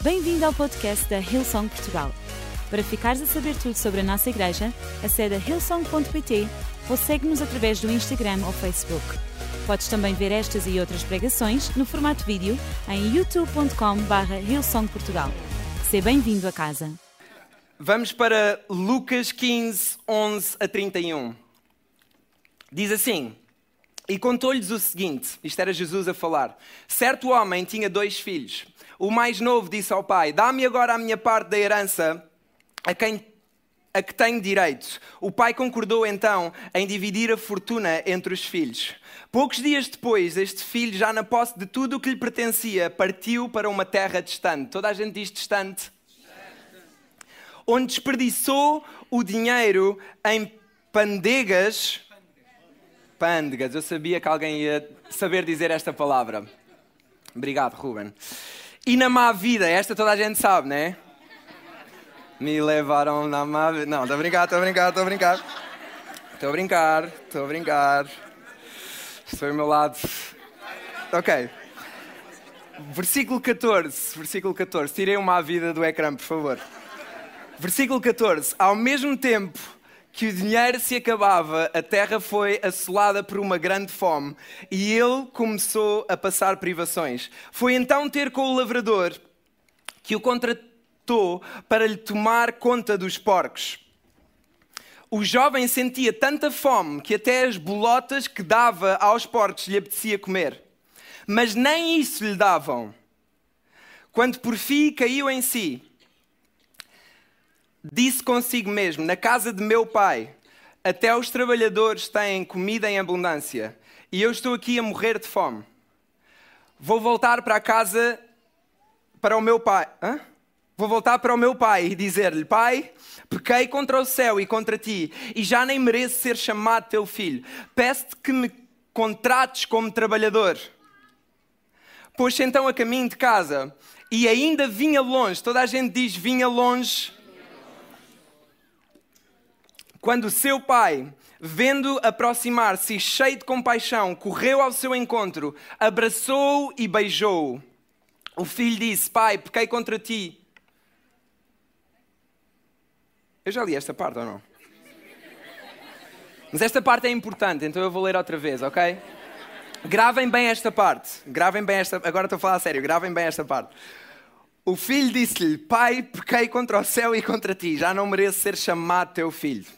Bem-vindo ao podcast da Hillsong Portugal. Para ficares a saber tudo sobre a nossa igreja, acede a hillsong.pt ou segue-nos através do Instagram ou Facebook. Podes também ver estas e outras pregações no formato vídeo em youtube.com.br hillsongportugal. Seja bem-vindo a casa. Vamos para Lucas 15, 11 a 31. Diz assim: E contou-lhes o seguinte: isto era Jesus a falar. Certo homem tinha dois filhos. O mais novo disse ao pai: Dá-me agora a minha parte da herança a quem a que tenho direito. O pai concordou então em dividir a fortuna entre os filhos. Poucos dias depois, este filho, já na posse de tudo o que lhe pertencia, partiu para uma terra distante. Toda a gente diz distante. Onde desperdiçou o dinheiro em pandegas. Pândegas, eu sabia que alguém ia saber dizer esta palavra. Obrigado, Ruben. E na má vida, esta toda a gente sabe, né? Me levaram na má vida. Não, estou a brincar, estou a brincar, estou a brincar. Estou a brincar, estou a brincar. Isto foi o meu lado. Ok. Versículo 14, versículo 14. Tirei uma má vida do ecrã, por favor. Versículo 14. Ao mesmo tempo que o dinheiro se acabava, a terra foi assolada por uma grande fome e ele começou a passar privações. Foi então ter com o lavrador que o contratou para lhe tomar conta dos porcos. O jovem sentia tanta fome que até as bolotas que dava aos porcos lhe apetecia comer. Mas nem isso lhe davam. Quando por fim caiu em si, disse consigo mesmo: Na casa de meu pai, até os trabalhadores têm comida em abundância e eu estou aqui a morrer de fome. Vou voltar para a casa para o meu pai. Hã? Vou voltar para o meu pai e dizer-lhe: Pai, pequei contra o céu e contra ti, e já nem mereço ser chamado teu filho. Peço-te que me contrates como trabalhador. Pôs-se então a caminho de casa e ainda vinha longe. Toda a gente diz: vinha longe quando seu pai, vendo aproximar-se cheio de compaixão, correu ao seu encontro, abraçou-o e beijou-o. O filho disse: Pai, pequei contra ti. Eu já li esta parte ou não? Mas esta parte é importante, então eu vou ler outra vez, ok? Gravem bem esta parte. Gravem bem esta. Agora estou a falar a sério, gravem bem esta parte. O filho disse-lhe: Pai, pequei contra o céu e contra ti, já não mereço ser chamado teu filho.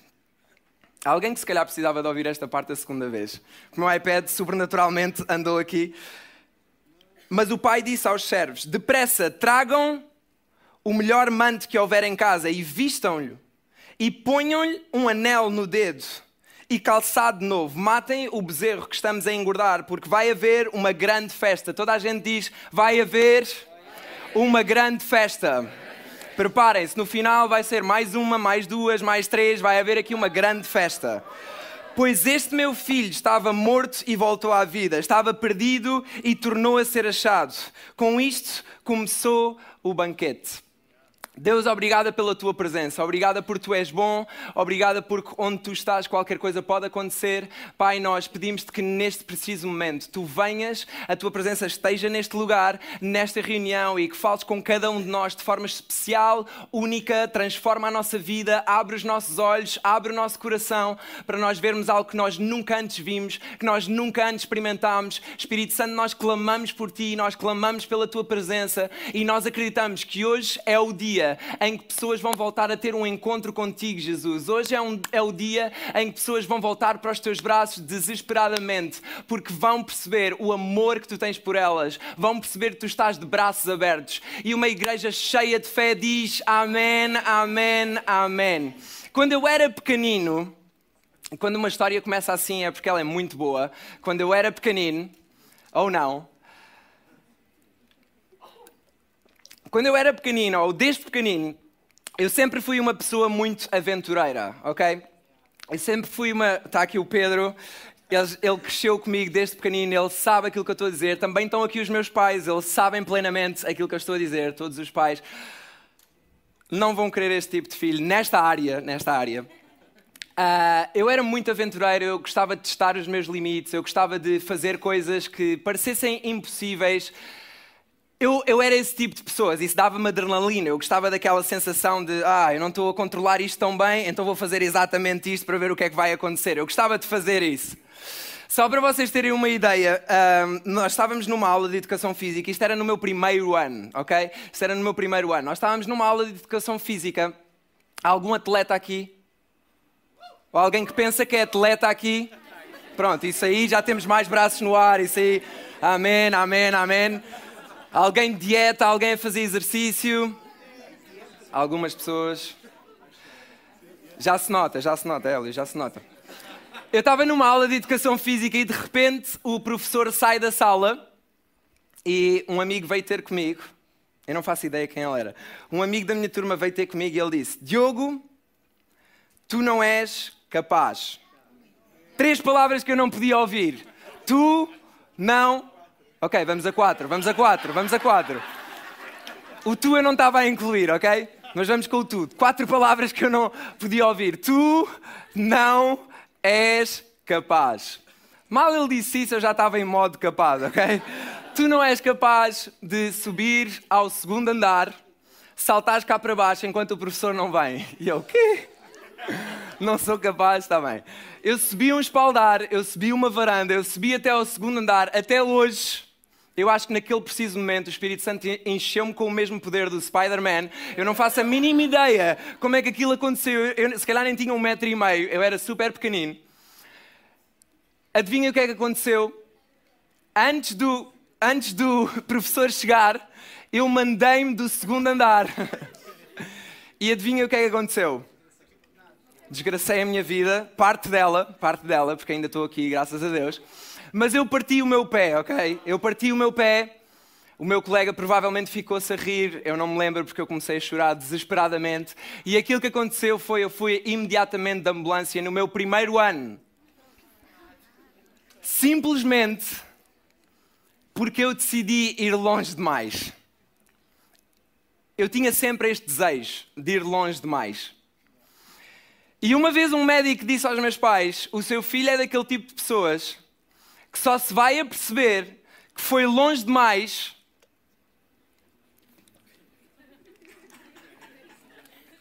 Alguém que se calhar precisava de ouvir esta parte a segunda vez. O meu iPad sobrenaturalmente andou aqui. Mas o pai disse aos servos: Depressa, tragam o melhor manto que houver em casa e vistam-lhe. E ponham-lhe um anel no dedo e calçado novo. Matem o bezerro que estamos a engordar, porque vai haver uma grande festa. Toda a gente diz: vai haver uma grande festa. Preparem-se, no final vai ser mais uma, mais duas, mais três, vai haver aqui uma grande festa. Pois este meu filho estava morto e voltou à vida, estava perdido e tornou a ser achado. Com isto começou o banquete. Deus, obrigada pela tua presença, obrigada por tu és bom, obrigada porque onde tu estás qualquer coisa pode acontecer. Pai, nós pedimos-te que neste preciso momento tu venhas, a tua presença esteja neste lugar, nesta reunião e que fales com cada um de nós de forma especial, única, transforma a nossa vida, abre os nossos olhos, abre o nosso coração para nós vermos algo que nós nunca antes vimos, que nós nunca antes experimentámos. Espírito Santo, nós clamamos por ti, nós clamamos pela tua presença e nós acreditamos que hoje é o dia em que pessoas vão voltar a ter um encontro contigo, Jesus. Hoje é, um, é o dia em que pessoas vão voltar para os teus braços desesperadamente, porque vão perceber o amor que tu tens por elas, vão perceber que tu estás de braços abertos. E uma igreja cheia de fé diz: Amém, Amém, Amém. Quando eu era pequenino, quando uma história começa assim é porque ela é muito boa. Quando eu era pequenino, ou não, Quando eu era pequenino, ou desde pequenino, eu sempre fui uma pessoa muito aventureira, ok? Eu sempre fui uma. Está aqui o Pedro, ele, cresceu comigo desde pequenino, ele sabe aquilo que eu estou a dizer. Também estão aqui os meus pais, eles sabem plenamente aquilo que eu estou a dizer, todos os pais. Não vão querer este tipo de filho nesta área, nesta área. Uh, eu era muito aventureiro, eu gostava de testar os meus limites, eu gostava de fazer coisas que parecessem impossíveis eu, eu era esse tipo de pessoas, isso dava-me adrenalina. Eu gostava daquela sensação de, ah, eu não estou a controlar isto tão bem, então vou fazer exatamente isto para ver o que é que vai acontecer. Eu gostava de fazer isso. Só para vocês terem uma ideia, nós estávamos numa aula de educação física, isto era no meu primeiro ano, ok? Isto era no meu primeiro ano. Nós estávamos numa aula de educação física. Há algum atleta aqui? Ou alguém que pensa que é atleta aqui? Pronto, isso aí já temos mais braços no ar, isso aí. Amém, amém, amém. Alguém de dieta, alguém a fazer exercício? Algumas pessoas. Já se nota, já se nota, Hélio, já se nota. Eu estava numa aula de educação física e de repente o professor sai da sala e um amigo veio ter comigo. Eu não faço ideia quem ele era. Um amigo da minha turma veio ter comigo e ele disse: Diogo, tu não és capaz. Três palavras que eu não podia ouvir. Tu não Ok, vamos a quatro, vamos a quatro, vamos a quatro. O tu eu não estava a incluir, ok? Mas vamos com o tu. Quatro palavras que eu não podia ouvir. Tu não és capaz. Mal ele disse isso, eu já estava em modo capaz, ok? Tu não és capaz de subir ao segundo andar, saltares cá para baixo enquanto o professor não vem. E eu, o quê? Não sou capaz, está bem. Eu subi um espaldar, eu subi uma varanda, eu subi até ao segundo andar, até hoje eu acho que naquele preciso momento o Espírito Santo encheu-me com o mesmo poder do Spider-Man. Eu não faço a mínima ideia como é que aquilo aconteceu. Eu, se calhar nem tinha um metro e meio, eu era super pequenino. Adivinha o que é que aconteceu? Antes do, antes do professor chegar, eu mandei-me do segundo andar. e adivinha o que é que aconteceu? Desgracei a minha vida, parte dela, parte dela, porque ainda estou aqui, graças a Deus. Mas eu parti o meu pé, ok? Eu parti o meu pé. O meu colega provavelmente ficou-se a rir, eu não me lembro porque eu comecei a chorar desesperadamente. E aquilo que aconteceu foi eu fui imediatamente da ambulância no meu primeiro ano. Simplesmente porque eu decidi ir longe demais. Eu tinha sempre este desejo de ir longe demais. E uma vez um médico disse aos meus pais: o seu filho é daquele tipo de pessoas que só se vai a perceber que foi longe demais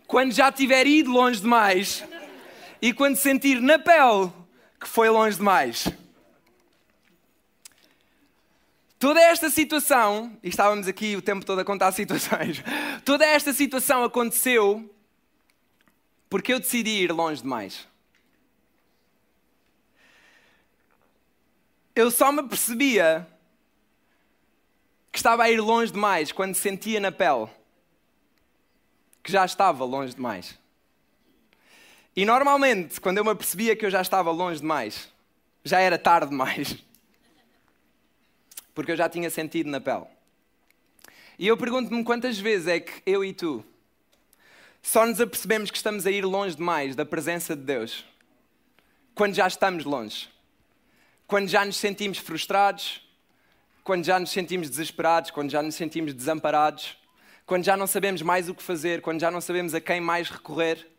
quando já tiver ido longe demais e quando sentir na pele que foi longe demais. Toda esta situação, e estávamos aqui o tempo todo a contar situações, toda esta situação aconteceu porque eu decidi ir longe demais. Eu só me percebia que estava a ir longe demais quando sentia na pele que já estava longe demais. E normalmente, quando eu me percebia que eu já estava longe demais, já era tarde demais. Porque eu já tinha sentido na pele. E eu pergunto-me quantas vezes é que eu e tu só nos apercebemos que estamos a ir longe demais da presença de Deus quando já estamos longe quando já nos sentimos frustrados, quando já nos sentimos desesperados, quando já nos sentimos desamparados, quando já não sabemos mais o que fazer, quando já não sabemos a quem mais recorrer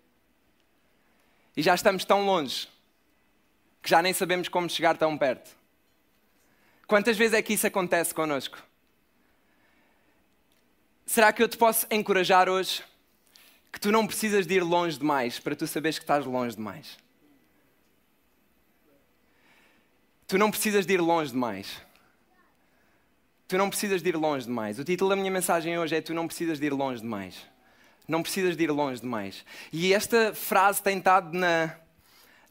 e já estamos tão longe que já nem sabemos como chegar tão perto. Quantas vezes é que isso acontece connosco? Será que eu te posso encorajar hoje que tu não precisas de ir longe demais para tu saberes que estás longe demais? Tu não precisas de ir longe demais. Tu não precisas de ir longe demais. O título da minha mensagem hoje é Tu não precisas de ir longe demais. Não precisas de ir longe demais. E esta frase tem estado na,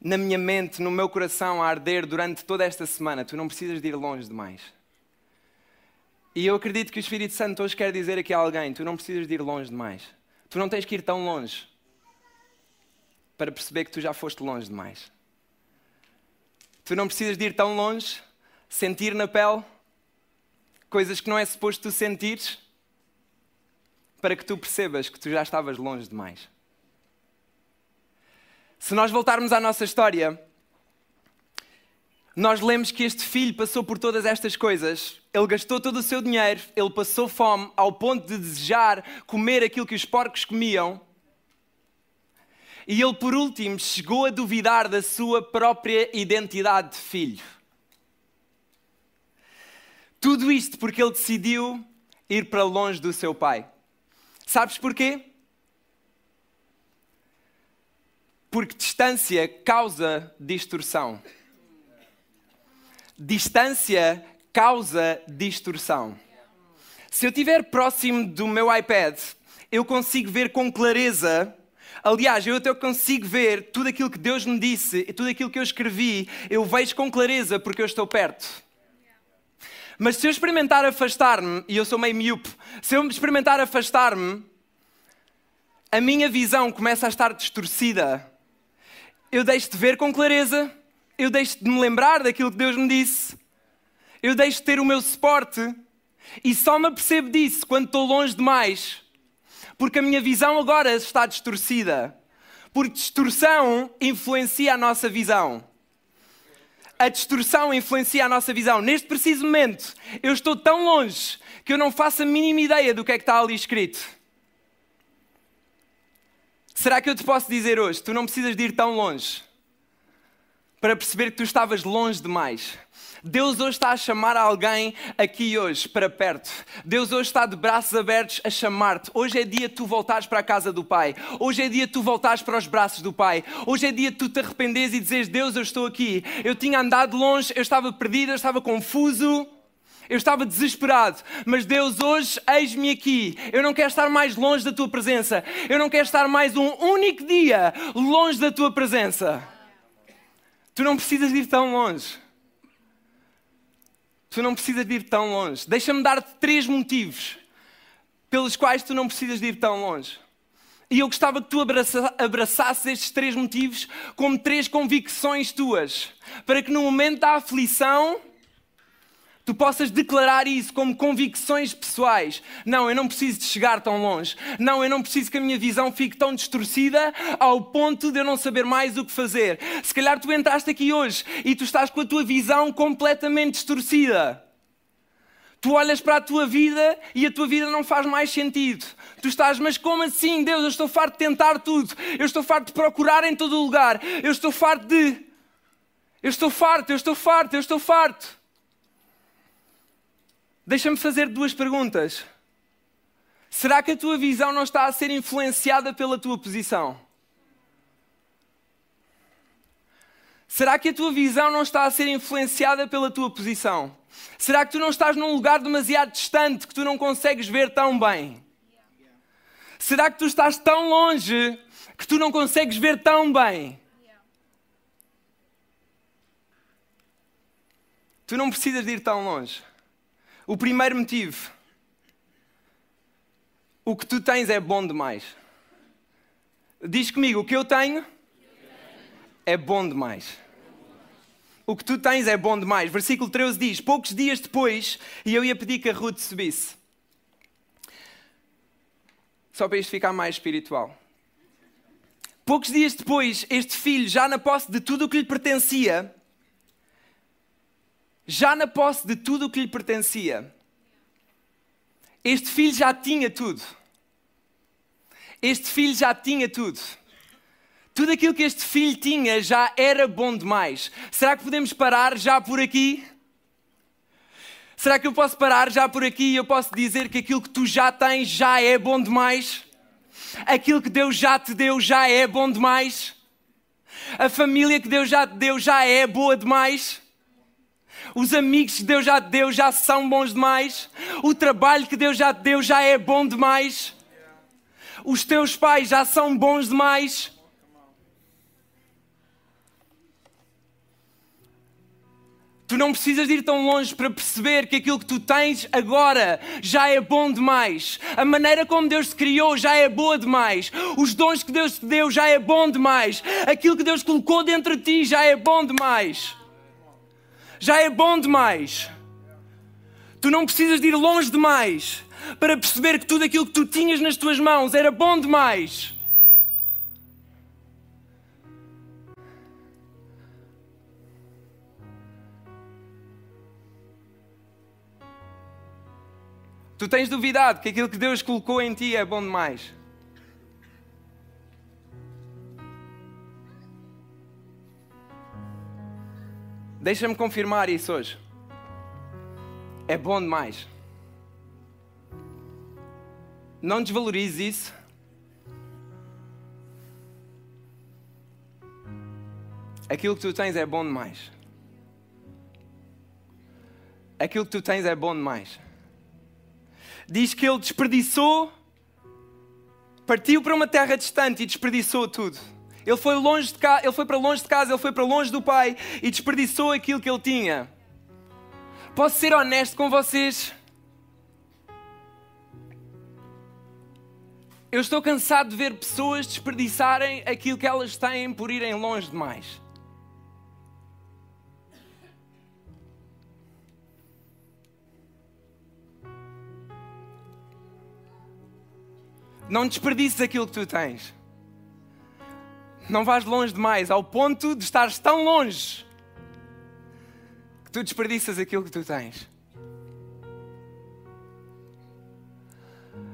na minha mente, no meu coração, a arder durante toda esta semana. Tu não precisas de ir longe demais. E eu acredito que o Espírito Santo hoje quer dizer aqui a alguém: tu não precisas de ir longe demais. Tu não tens que ir tão longe para perceber que tu já foste longe demais. Tu não precisas de ir tão longe, sentir na pele coisas que não é suposto tu sentires, para que tu percebas que tu já estavas longe demais. Se nós voltarmos à nossa história, nós lemos que este filho passou por todas estas coisas. Ele gastou todo o seu dinheiro, ele passou fome ao ponto de desejar comer aquilo que os porcos comiam. E ele, por último, chegou a duvidar da sua própria identidade de filho. Tudo isto porque ele decidiu ir para longe do seu pai. Sabes porquê? Porque distância causa distorção. Distância causa distorção. Se eu estiver próximo do meu iPad, eu consigo ver com clareza. Aliás, eu até consigo ver tudo aquilo que Deus me disse e tudo aquilo que eu escrevi, eu vejo com clareza porque eu estou perto. Mas se eu experimentar afastar-me, e eu sou meio miúpe, se eu experimentar afastar-me, a minha visão começa a estar distorcida. Eu deixo de ver com clareza, eu deixo de me lembrar daquilo que Deus me disse, eu deixo de ter o meu suporte, e só me apercebo disso quando estou longe demais, porque a minha visão agora está distorcida. Porque distorção influencia a nossa visão a distorção influencia a nossa visão. Neste preciso momento, eu estou tão longe que eu não faço a mínima ideia do que é que está ali escrito. Será que eu te posso dizer hoje? Tu não precisas de ir tão longe para perceber que tu estavas longe demais. Deus hoje está a chamar alguém aqui hoje para perto. Deus hoje está de braços abertos a chamar-te. Hoje é dia de tu voltares para a casa do Pai. Hoje é dia de tu voltares para os braços do Pai. Hoje é dia de tu te arrependeres e dizeres: Deus, eu estou aqui. Eu tinha andado longe, eu estava perdido, eu estava confuso. Eu estava desesperado, mas Deus, hoje eis-me aqui. Eu não quero estar mais longe da tua presença. Eu não quero estar mais um único dia longe da tua presença. Tu não precisas ir tão longe. Tu não precisas de ir tão longe. Deixa-me dar-te três motivos pelos quais tu não precisas de ir tão longe. E eu gostava que tu abraça, abraçasses estes três motivos como três convicções tuas, para que no momento da aflição tu possas declarar isso como convicções pessoais. Não, eu não preciso de chegar tão longe. Não, eu não preciso que a minha visão fique tão distorcida ao ponto de eu não saber mais o que fazer. Se calhar tu entraste aqui hoje e tu estás com a tua visão completamente distorcida. Tu olhas para a tua vida e a tua vida não faz mais sentido. Tu estás, mas como assim, Deus? Eu estou farto de tentar tudo. Eu estou farto de procurar em todo lugar. Eu estou farto de. Eu estou farto, eu estou farto, eu estou farto. Deixa-me fazer duas perguntas. Será que a tua visão não está a ser influenciada pela tua posição? Será que a tua visão não está a ser influenciada pela tua posição? Será que tu não estás num lugar demasiado distante que tu não consegues ver tão bem? Será que tu estás tão longe que tu não consegues ver tão bem? Tu não precisas de ir tão longe. O primeiro motivo. O que tu tens é bom demais. Diz comigo, o que eu tenho é bom demais. O que tu tens é bom demais. Versículo 13 diz: Poucos dias depois, e eu ia pedir que a Ruth subisse. Só para isto ficar mais espiritual. Poucos dias depois, este filho, já na posse de tudo o que lhe pertencia, já na posse de tudo o que lhe pertencia, este filho já tinha tudo. Este filho já tinha tudo. Tudo aquilo que este filho tinha já era bom demais. Será que podemos parar já por aqui? Será que eu posso parar já por aqui e eu posso dizer que aquilo que tu já tens já é bom demais? Aquilo que Deus já te deu já é bom demais? A família que Deus já te deu já é boa demais? Os amigos que Deus já te deu já são bons demais. O trabalho que Deus já te deu já é bom demais. Os teus pais já são bons demais. Tu não precisas ir tão longe para perceber que aquilo que tu tens agora já é bom demais. A maneira como Deus te criou já é boa demais. Os dons que Deus te deu já é bom demais. Aquilo que Deus colocou dentro de ti já é bom demais já é bom demais. Tu não precisas de ir longe demais para perceber que tudo aquilo que tu tinhas nas tuas mãos era bom demais. Tu tens duvidado que aquilo que Deus colocou em ti é bom demais. Deixa-me confirmar isso hoje. É bom demais. Não desvalorize isso. Aquilo que tu tens é bom demais. Aquilo que tu tens é bom demais. Diz que ele desperdiçou, partiu para uma terra distante e desperdiçou tudo. Ele foi, longe de casa, ele foi para longe de casa, ele foi para longe do pai e desperdiçou aquilo que ele tinha. Posso ser honesto com vocês? Eu estou cansado de ver pessoas desperdiçarem aquilo que elas têm por irem longe demais. Não desperdices aquilo que tu tens. Não vais longe demais, ao ponto de estares tão longe que tu desperdiças aquilo que tu tens.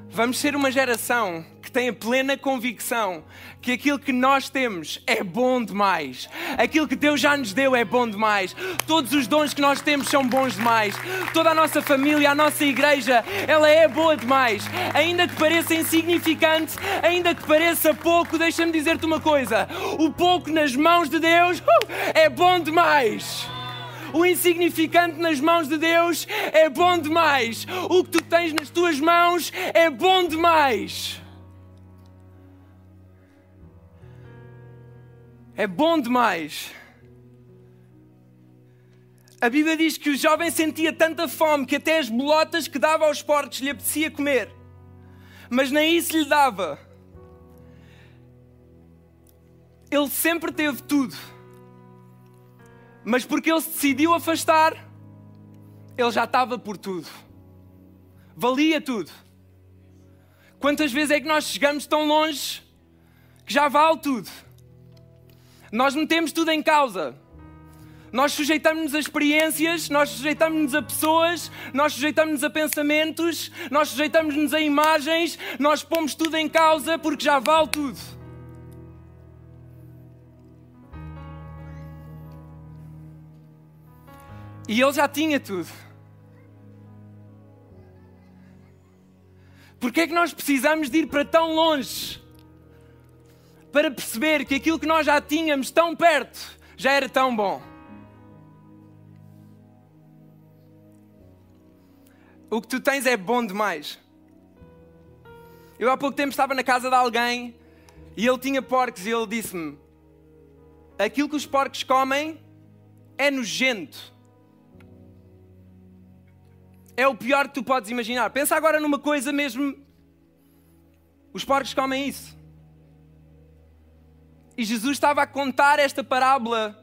Vamos ser uma geração tem a plena convicção que aquilo que nós temos é bom demais. Aquilo que Deus já nos deu é bom demais. Todos os dons que nós temos são bons demais. Toda a nossa família, a nossa igreja, ela é boa demais. Ainda que pareça insignificante, ainda que pareça pouco, deixa-me dizer-te uma coisa: o pouco nas mãos de Deus uh, é bom demais o insignificante nas mãos de Deus é bom demais. O que tu tens nas tuas mãos é bom demais. É bom demais. A Bíblia diz que o jovem sentia tanta fome que até as bolotas que dava aos porcos lhe apetecia comer. Mas nem isso lhe dava. Ele sempre teve tudo mas porque ele se decidiu afastar, ele já estava por tudo. Valia tudo. Quantas vezes é que nós chegamos tão longe que já vale tudo? Nós metemos tudo em causa. Nós sujeitamos-nos a experiências, nós sujeitamos-nos a pessoas, nós sujeitamos-nos a pensamentos, nós sujeitamos-nos a imagens, nós pomos tudo em causa porque já vale tudo. E ele já tinha tudo. Porque é que nós precisamos de ir para tão longe para perceber que aquilo que nós já tínhamos tão perto já era tão bom? O que tu tens é bom demais. Eu há pouco tempo estava na casa de alguém e ele tinha porcos e ele disse-me: Aquilo que os porcos comem é nojento é o pior que tu podes imaginar. Pensa agora numa coisa mesmo. Os porcos comem isso. E Jesus estava a contar esta parábola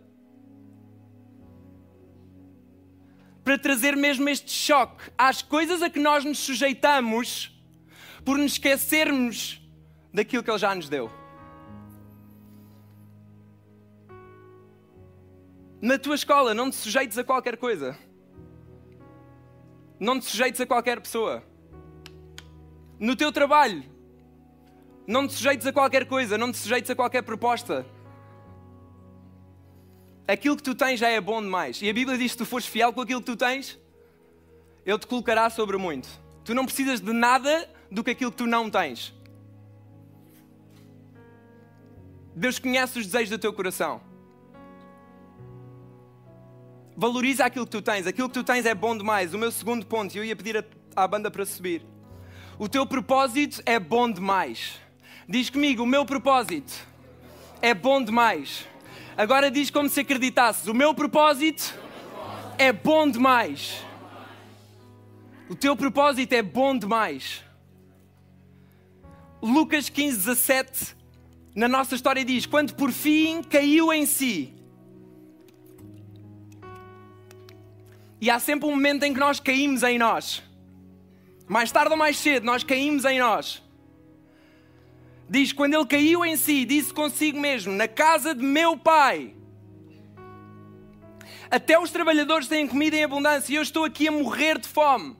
para trazer mesmo este choque às coisas a que nós nos sujeitamos por nos esquecermos daquilo que Ele já nos deu. Na tua escola, não te sujeites a qualquer coisa. Não te sujeites a qualquer pessoa. No teu trabalho, não te sujeites a qualquer coisa, não te sujeites a qualquer proposta. Aquilo que tu tens já é bom demais. E a Bíblia diz se tu fores fiel com aquilo que tu tens, Ele te colocará sobre muito. Tu não precisas de nada do que aquilo que tu não tens. Deus conhece os desejos do teu coração. Valoriza aquilo que tu tens. Aquilo que tu tens é bom demais. O meu segundo ponto, e eu ia pedir à banda para subir. O teu propósito é bom demais. Diz comigo, o meu propósito é bom demais. Agora diz como se acreditasses: o meu propósito é bom demais. O teu propósito é bom demais. Lucas 15, 17, na nossa história diz: Quando por fim caiu em si, E há sempre um momento em que nós caímos em nós. Mais tarde ou mais cedo, nós caímos em nós. Diz: quando ele caiu em si, disse consigo mesmo: Na casa de meu pai, até os trabalhadores têm comida em abundância e eu estou aqui a morrer de fome.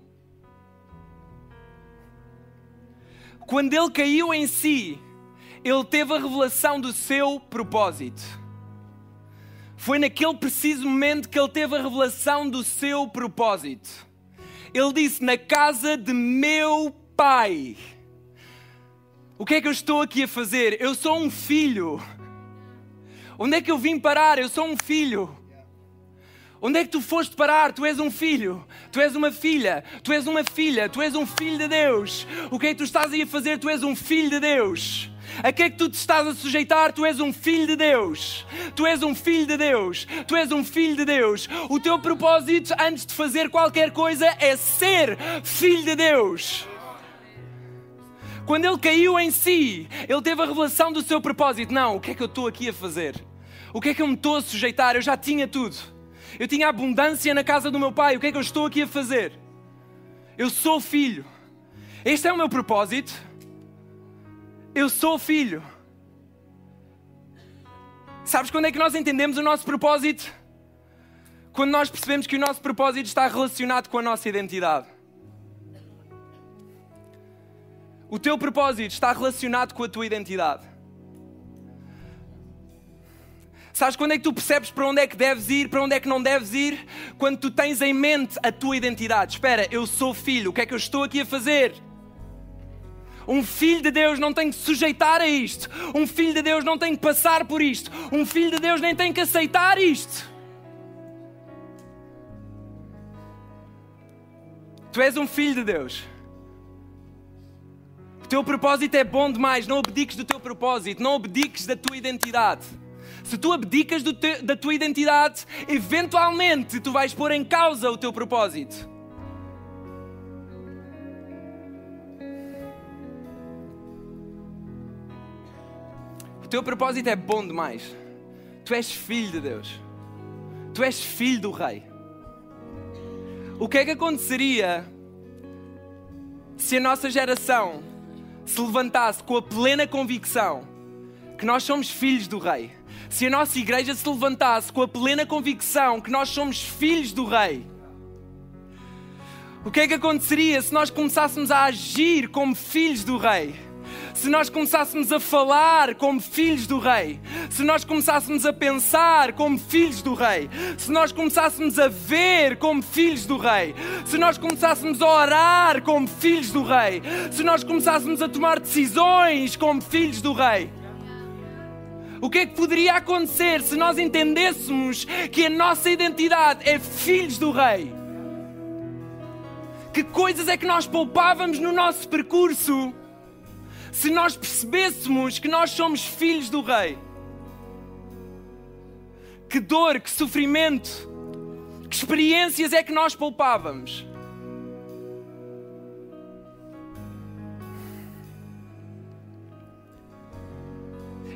Quando ele caiu em si, ele teve a revelação do seu propósito. Foi naquele preciso momento que ele teve a revelação do seu propósito. Ele disse: Na casa de meu pai. O que é que eu estou aqui a fazer? Eu sou um filho. Onde é que eu vim parar? Eu sou um filho. Onde é que tu foste parar? Tu és um filho, tu és uma filha, tu és uma filha, tu és um filho de Deus. O que é que tu estás aí a fazer? Tu és um filho de Deus. A que é que tu te estás a sujeitar? Tu és um filho de Deus. Tu és um filho de Deus. Tu és um filho de Deus. O teu propósito antes de fazer qualquer coisa é ser filho de Deus. Quando ele caiu em si, ele teve a revelação do seu propósito. Não, o que é que eu estou aqui a fazer? O que é que eu me estou a sujeitar? Eu já tinha tudo. Eu tinha abundância na casa do meu pai. O que é que eu estou aqui a fazer? Eu sou filho. Este é o meu propósito. Eu sou filho. Sabes quando é que nós entendemos o nosso propósito? Quando nós percebemos que o nosso propósito está relacionado com a nossa identidade. O teu propósito está relacionado com a tua identidade. Sabes quando é que tu percebes para onde é que deves ir, para onde é que não deves ir? Quando tu tens em mente a tua identidade. Espera, eu sou filho, o que é que eu estou aqui a fazer? Um filho de Deus não tem que sujeitar a isto. Um filho de Deus não tem que passar por isto. Um filho de Deus nem tem que aceitar isto. Tu és um filho de Deus teu propósito é bom demais, não abdiques do teu propósito, não abdiques da tua identidade. Se tu abdicas te, da tua identidade, eventualmente tu vais pôr em causa o teu propósito. O teu propósito é bom demais. Tu és filho de Deus. Tu és filho do Rei. O que é que aconteceria se a nossa geração se levantasse com a plena convicção que nós somos filhos do Rei, se a nossa igreja se levantasse com a plena convicção que nós somos filhos do Rei, o que é que aconteceria se nós começássemos a agir como filhos do Rei? Se nós começássemos a falar como filhos do Rei, se nós começássemos a pensar como filhos do Rei, se nós começássemos a ver como filhos do Rei, se nós começássemos a orar como filhos do Rei, se nós começássemos a tomar decisões como filhos do Rei. O que é que poderia acontecer se nós entendêssemos que a nossa identidade é filhos do Rei? Que coisas é que nós poupávamos no nosso percurso se nós percebêssemos que nós somos filhos do Rei. Que dor, que sofrimento, que experiências é que nós poupávamos.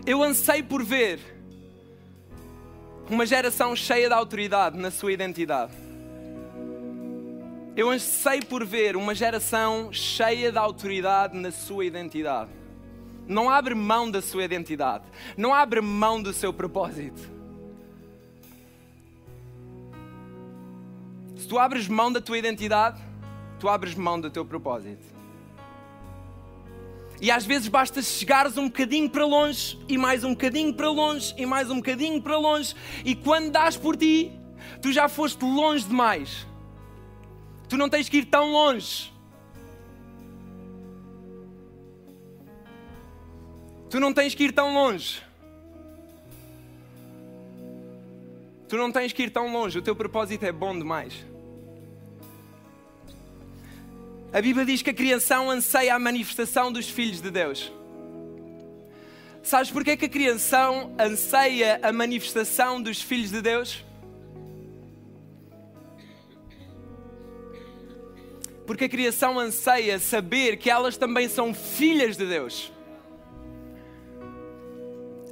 Eu anseio por ver uma geração cheia de autoridade na sua identidade. Eu anseio por ver uma geração cheia de autoridade na sua identidade. Não abre mão da sua identidade. Não abre mão do seu propósito. Se tu abres mão da tua identidade, tu abres mão do teu propósito. E às vezes basta chegares um bocadinho para longe, e mais um bocadinho para longe, e mais um bocadinho para longe, e quando dás por ti, tu já foste longe demais. Tu não tens que ir tão longe. Tu não tens que ir tão longe. Tu não tens que ir tão longe. O teu propósito é bom demais. A Bíblia diz que a criação anseia a manifestação dos filhos de Deus. Sabes porquê que a criação anseia a manifestação dos filhos de Deus? Porque a criação anseia saber que elas também são filhas de Deus.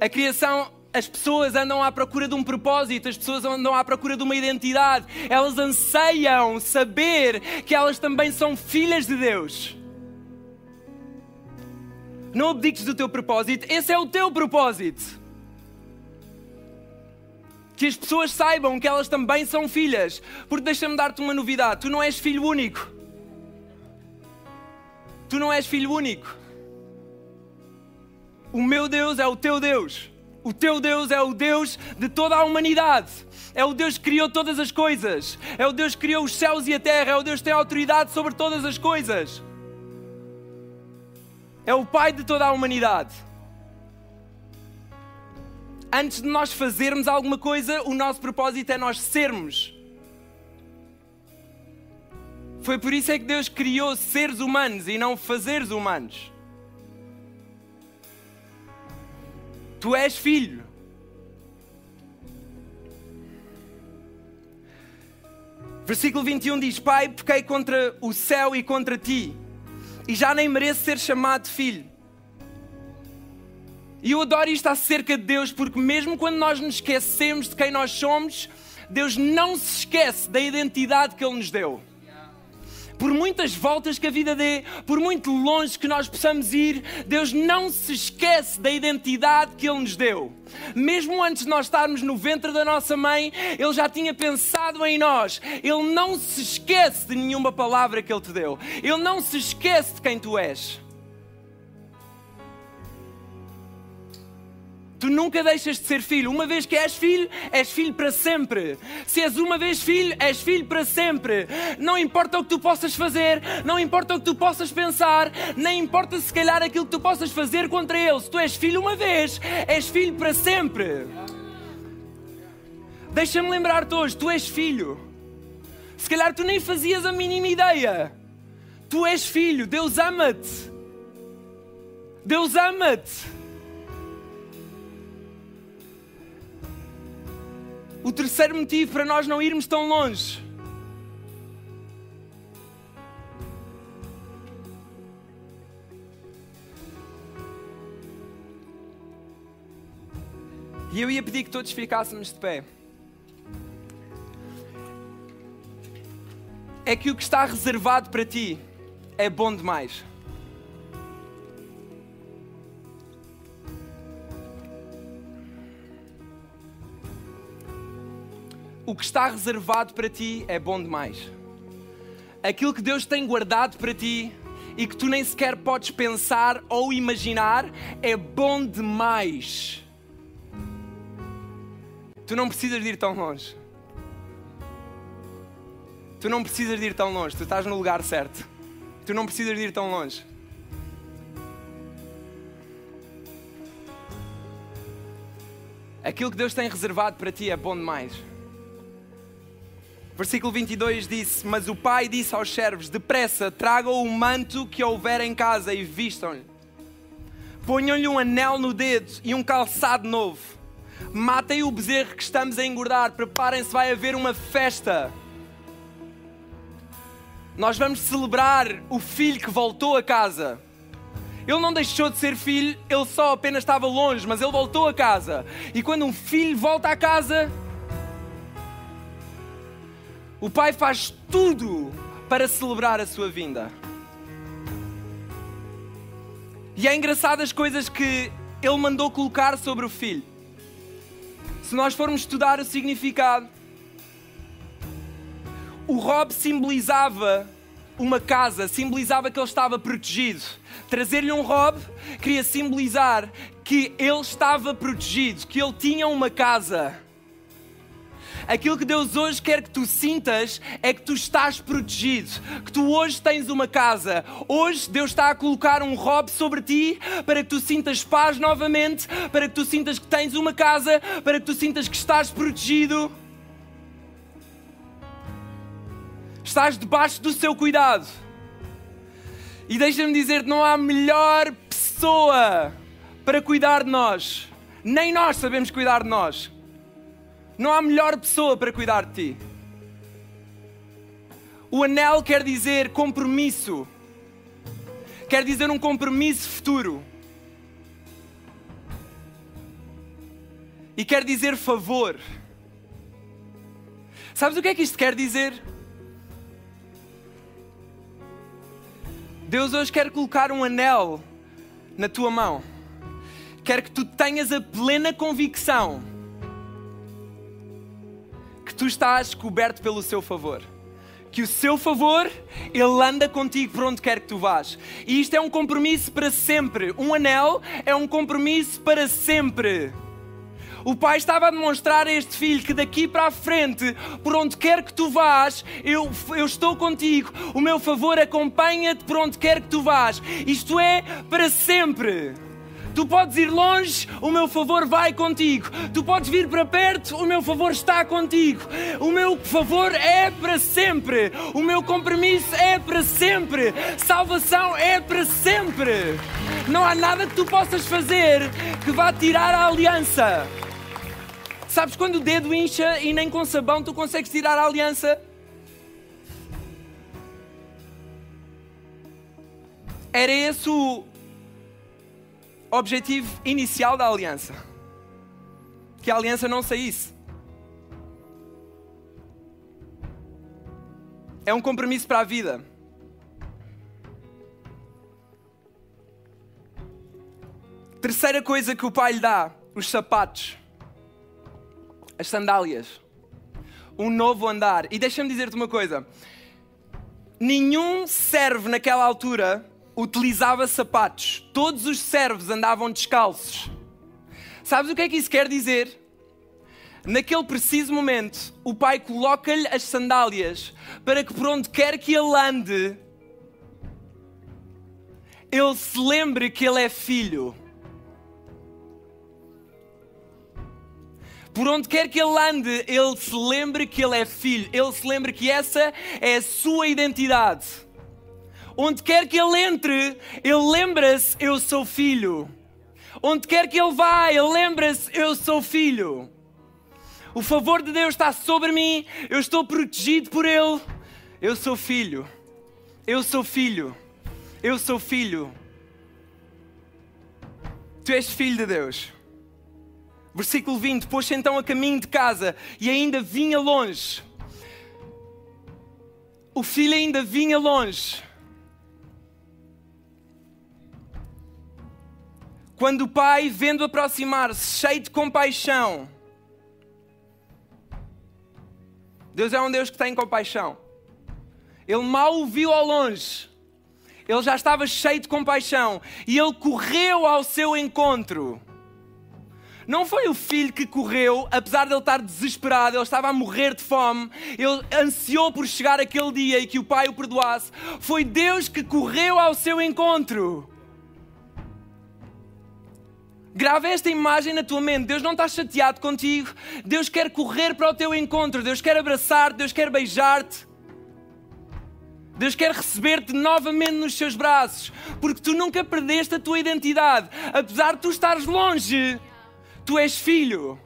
A criação, as pessoas andam à procura de um propósito, as pessoas andam à procura de uma identidade. Elas anseiam saber que elas também são filhas de Deus. Não abdiques do teu propósito, esse é o teu propósito. Que as pessoas saibam que elas também são filhas. Porque deixa-me dar-te uma novidade: tu não és filho único. Tu não és filho único. O meu Deus é o teu Deus. O teu Deus é o Deus de toda a humanidade. É o Deus que criou todas as coisas. É o Deus que criou os céus e a terra. É o Deus que tem autoridade sobre todas as coisas. é o Pai de toda a humanidade. Antes de nós fazermos alguma coisa, o nosso propósito é nós sermos. Foi por isso é que Deus criou seres humanos e não fazeres humanos. Tu és filho. Versículo 21 diz: Pai, pequei contra o céu e contra ti, e já nem mereço ser chamado filho. E eu adoro isto acerca de Deus, porque mesmo quando nós nos esquecemos de quem nós somos, Deus não se esquece da identidade que Ele nos deu por muitas voltas que a vida dê, por muito longe que nós possamos ir, Deus não se esquece da identidade que Ele nos deu. Mesmo antes de nós estarmos no ventre da nossa mãe, Ele já tinha pensado em nós. Ele não se esquece de nenhuma palavra que Ele te deu. Ele não se esquece de quem tu és. Tu nunca deixas de ser filho. Uma vez que és filho, és filho para sempre. Se és uma vez filho, és filho para sempre. Não importa o que tu possas fazer, não importa o que tu possas pensar, nem importa se calhar aquilo que tu possas fazer contra ele. Se tu és filho uma vez, és filho para sempre. Deixa-me lembrar-te hoje, tu és filho. Se calhar tu nem fazias a mínima ideia. Tu és filho, Deus ama-te. Deus ama-te. O terceiro motivo para nós não irmos tão longe. E eu ia pedir que todos ficássemos de pé. É que o que está reservado para ti é bom demais. O que está reservado para ti é bom demais. Aquilo que Deus tem guardado para ti e que tu nem sequer podes pensar ou imaginar é bom demais. Tu não precisas de ir tão longe. Tu não precisas de ir tão longe, tu estás no lugar certo. Tu não precisas de ir tão longe. Aquilo que Deus tem reservado para ti é bom demais. Versículo 22 disse: Mas o pai disse aos servos: Depressa, tragam o manto que houver em casa e vistam-lhe. Ponham-lhe um anel no dedo e um calçado novo. Matem o bezerro que estamos a engordar. Preparem-se, vai haver uma festa. Nós vamos celebrar o filho que voltou a casa. Ele não deixou de ser filho, ele só apenas estava longe, mas ele voltou a casa. E quando um filho volta a casa, o pai faz tudo para celebrar a sua vinda. E é engraçado as coisas que ele mandou colocar sobre o filho. Se nós formos estudar o significado, o Rob simbolizava uma casa, simbolizava que ele estava protegido. Trazer-lhe um Rob queria simbolizar que ele estava protegido, que ele tinha uma casa. Aquilo que Deus hoje quer que tu sintas é que tu estás protegido, que tu hoje tens uma casa. Hoje Deus está a colocar um robe sobre ti para que tu sintas paz novamente, para que tu sintas que tens uma casa, para que tu sintas que estás protegido. Estás debaixo do seu cuidado. E deixa-me dizer que não há melhor pessoa para cuidar de nós. Nem nós sabemos cuidar de nós. Não há melhor pessoa para cuidar de ti. O anel quer dizer compromisso, quer dizer um compromisso futuro. E quer dizer favor. Sabes o que é que isto quer dizer? Deus hoje quer colocar um anel na tua mão. Quer que tu tenhas a plena convicção tu estás coberto pelo seu favor. Que o seu favor, ele anda contigo por onde quer que tu vás. E isto é um compromisso para sempre. Um anel é um compromisso para sempre. O pai estava a demonstrar a este filho que daqui para a frente, por onde quer que tu vás, eu, eu estou contigo. O meu favor acompanha-te por onde quer que tu vás. Isto é para sempre. Tu podes ir longe, o meu favor vai contigo. Tu podes vir para perto, o meu favor está contigo. O meu favor é para sempre. O meu compromisso é para sempre. Salvação é para sempre. Não há nada que tu possas fazer que vá tirar a aliança. Sabes quando o dedo incha e nem com sabão tu consegues tirar a aliança? Era esse o, objetivo inicial da aliança: que a aliança não saísse. É um compromisso para a vida. Terceira coisa que o pai lhe dá: os sapatos, as sandálias, um novo andar. E deixa-me dizer-te uma coisa: nenhum serve naquela altura utilizava sapatos. Todos os servos andavam descalços. Sabes o que é que isso quer dizer? Naquele preciso momento, o pai coloca-lhe as sandálias para que por onde quer que ele ande, ele se lembre que ele é filho. Por onde quer que ele ande, ele se lembre que ele é filho. Ele se lembre que essa é a sua identidade onde quer que ele entre, ele lembra-se: eu sou filho. Onde quer que ele vá, ele lembra-se: eu sou filho. O favor de Deus está sobre mim, eu estou protegido por Ele. Eu sou filho. Eu sou filho. Eu sou filho. Tu és filho de Deus. Versículo 20: Pôs-se então a caminho de casa e ainda vinha longe. O filho ainda vinha longe. Quando o pai, vendo aproximar-se, cheio de compaixão, Deus é um Deus que tem compaixão. Ele mal o viu ao longe, ele já estava cheio de compaixão e ele correu ao seu encontro. Não foi o filho que correu, apesar de ele estar desesperado, ele estava a morrer de fome, ele ansiou por chegar aquele dia e que o pai o perdoasse. Foi Deus que correu ao seu encontro. Grava esta imagem na tua mente. Deus não está chateado contigo. Deus quer correr para o teu encontro. Deus quer abraçar-te. Deus quer beijar-te. Deus quer receber-te novamente nos seus braços. Porque tu nunca perdeste a tua identidade. Apesar de tu estares longe, tu és filho.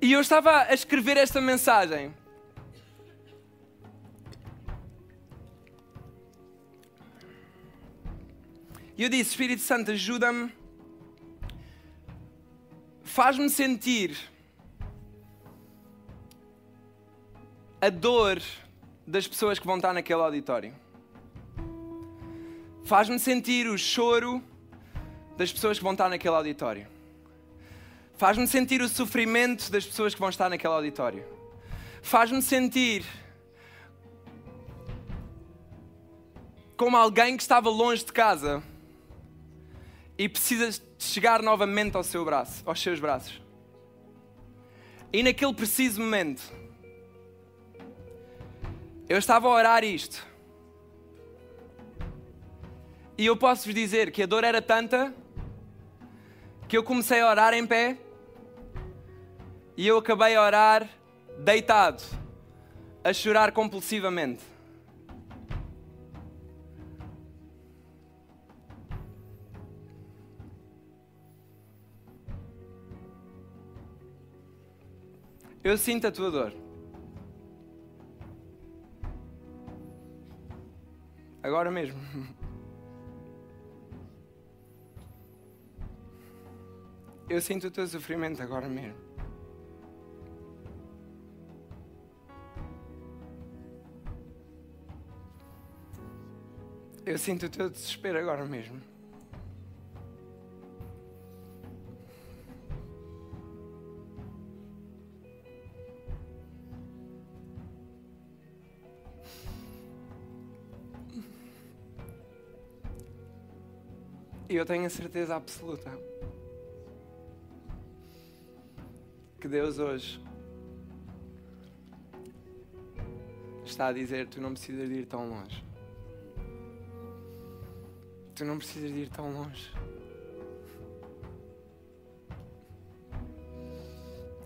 E eu estava a escrever esta mensagem E eu disse: Espírito Santo, ajuda-me, faz-me sentir a dor das pessoas que vão estar naquele auditório. Faz-me sentir o choro das pessoas que vão estar naquele auditório. Faz-me sentir o sofrimento das pessoas que vão estar naquele auditório. Faz-me sentir como alguém que estava longe de casa e precisas chegar novamente ao seu braço, aos seus braços. E naquele preciso momento, eu estava a orar isto. E eu posso vos dizer que a dor era tanta que eu comecei a orar em pé e eu acabei a orar deitado, a chorar compulsivamente. Eu sinto a tua dor. Agora mesmo. Eu sinto o teu sofrimento agora mesmo. Eu sinto o teu desespero agora mesmo. E eu tenho a certeza absoluta que Deus hoje está a dizer: Tu não precisas de ir tão longe. Tu não precisas de ir tão longe.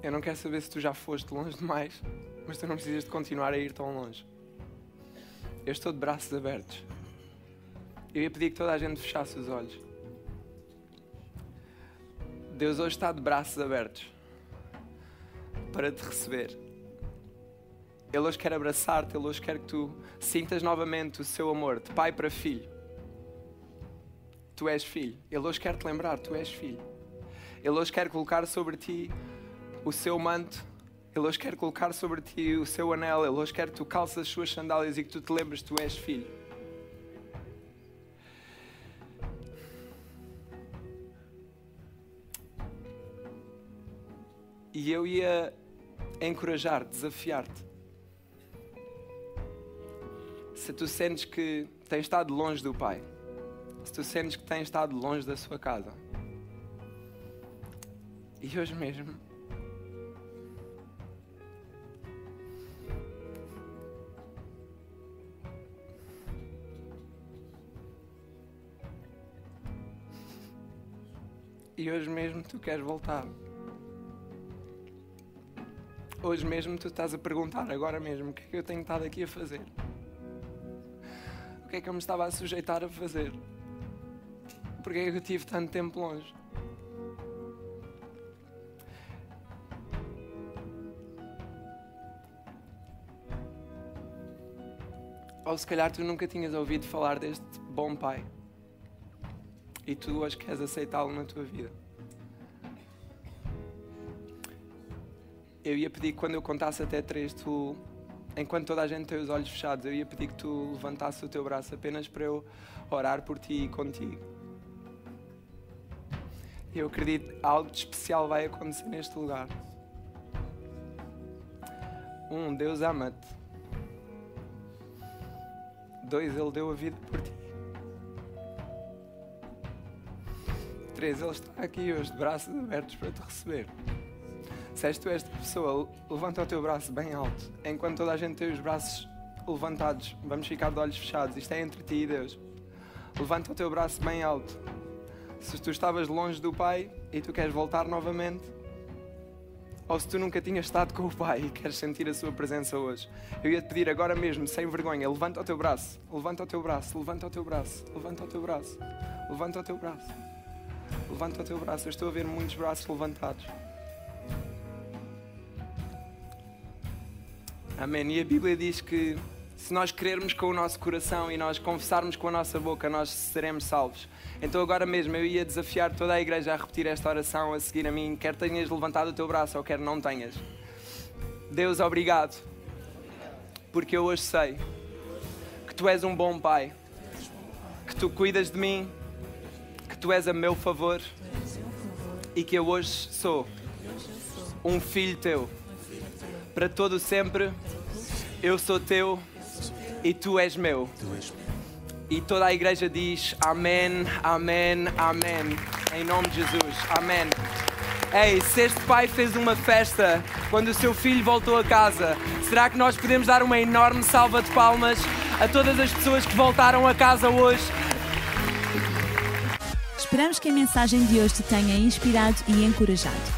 Eu não quero saber se tu já foste longe demais, mas tu não precisas de continuar a ir tão longe. Eu estou de braços abertos. Eu ia pedir que toda a gente fechasse os olhos. Deus hoje está de braços abertos para te receber. Ele hoje quer abraçar-te, Ele hoje quer que tu sintas novamente o seu amor de pai para filho. Tu és filho. Ele hoje quer te lembrar, tu és filho. Ele hoje quer colocar sobre ti o seu manto. Ele hoje quer colocar sobre ti o seu anel. Ele hoje quer que tu calças as suas sandálias e que tu te lembres tu és filho. E eu ia encorajar, desafiar-te. Se tu sentes que tens estado longe do Pai, se tu sentes que tens estado longe da sua casa, e hoje mesmo, e hoje mesmo tu queres voltar. Hoje mesmo tu estás a perguntar, agora mesmo, o que é que eu tenho estado aqui a fazer? O que é que eu me estava a sujeitar a fazer? Porque é que eu tive tanto tempo longe? Ou se calhar tu nunca tinhas ouvido falar deste bom pai e tu hoje queres aceitá-lo na tua vida. Eu ia pedir que quando eu contasse até três, tu, enquanto toda a gente tem os olhos fechados, eu ia pedir que tu levantasse o teu braço apenas para eu orar por ti e contigo. Eu acredito que algo de especial vai acontecer neste lugar. Um, Deus ama-te. Dois, Ele deu a vida por ti. Três, Ele está aqui hoje de braços abertos para te receber. Se tu esta pessoa, levanta o teu braço bem alto. Enquanto toda a gente tem os braços levantados, vamos ficar de olhos fechados. Isto é entre ti e Deus. Levanta o teu braço bem alto. Se tu estavas longe do Pai e tu queres voltar novamente, ou se tu nunca tinhas estado com o Pai e queres sentir a Sua presença hoje, eu ia te pedir agora mesmo, sem vergonha, levanta o teu braço, levanta o teu braço, levanta o teu braço, levanta o teu braço, levanta o teu braço, levanta o teu braço. Eu estou a ver muitos braços levantados. Amém. E a Bíblia diz que se nós crermos com o nosso coração e nós confessarmos com a nossa boca, nós seremos salvos. Então, agora mesmo, eu ia desafiar toda a igreja a repetir esta oração a seguir a mim, quer tenhas levantado o teu braço ou quer não tenhas. Deus, obrigado, porque eu hoje sei que tu és um bom Pai, que tu cuidas de mim, que tu és a meu favor e que eu hoje sou um filho teu para todo sempre. Eu sou teu e tu és meu. E toda a igreja diz amém, amém, amém. Em nome de Jesus. Amém. Ei, se este pai fez uma festa quando o seu filho voltou a casa, será que nós podemos dar uma enorme salva de palmas a todas as pessoas que voltaram a casa hoje? Esperamos que a mensagem de hoje te tenha inspirado e encorajado.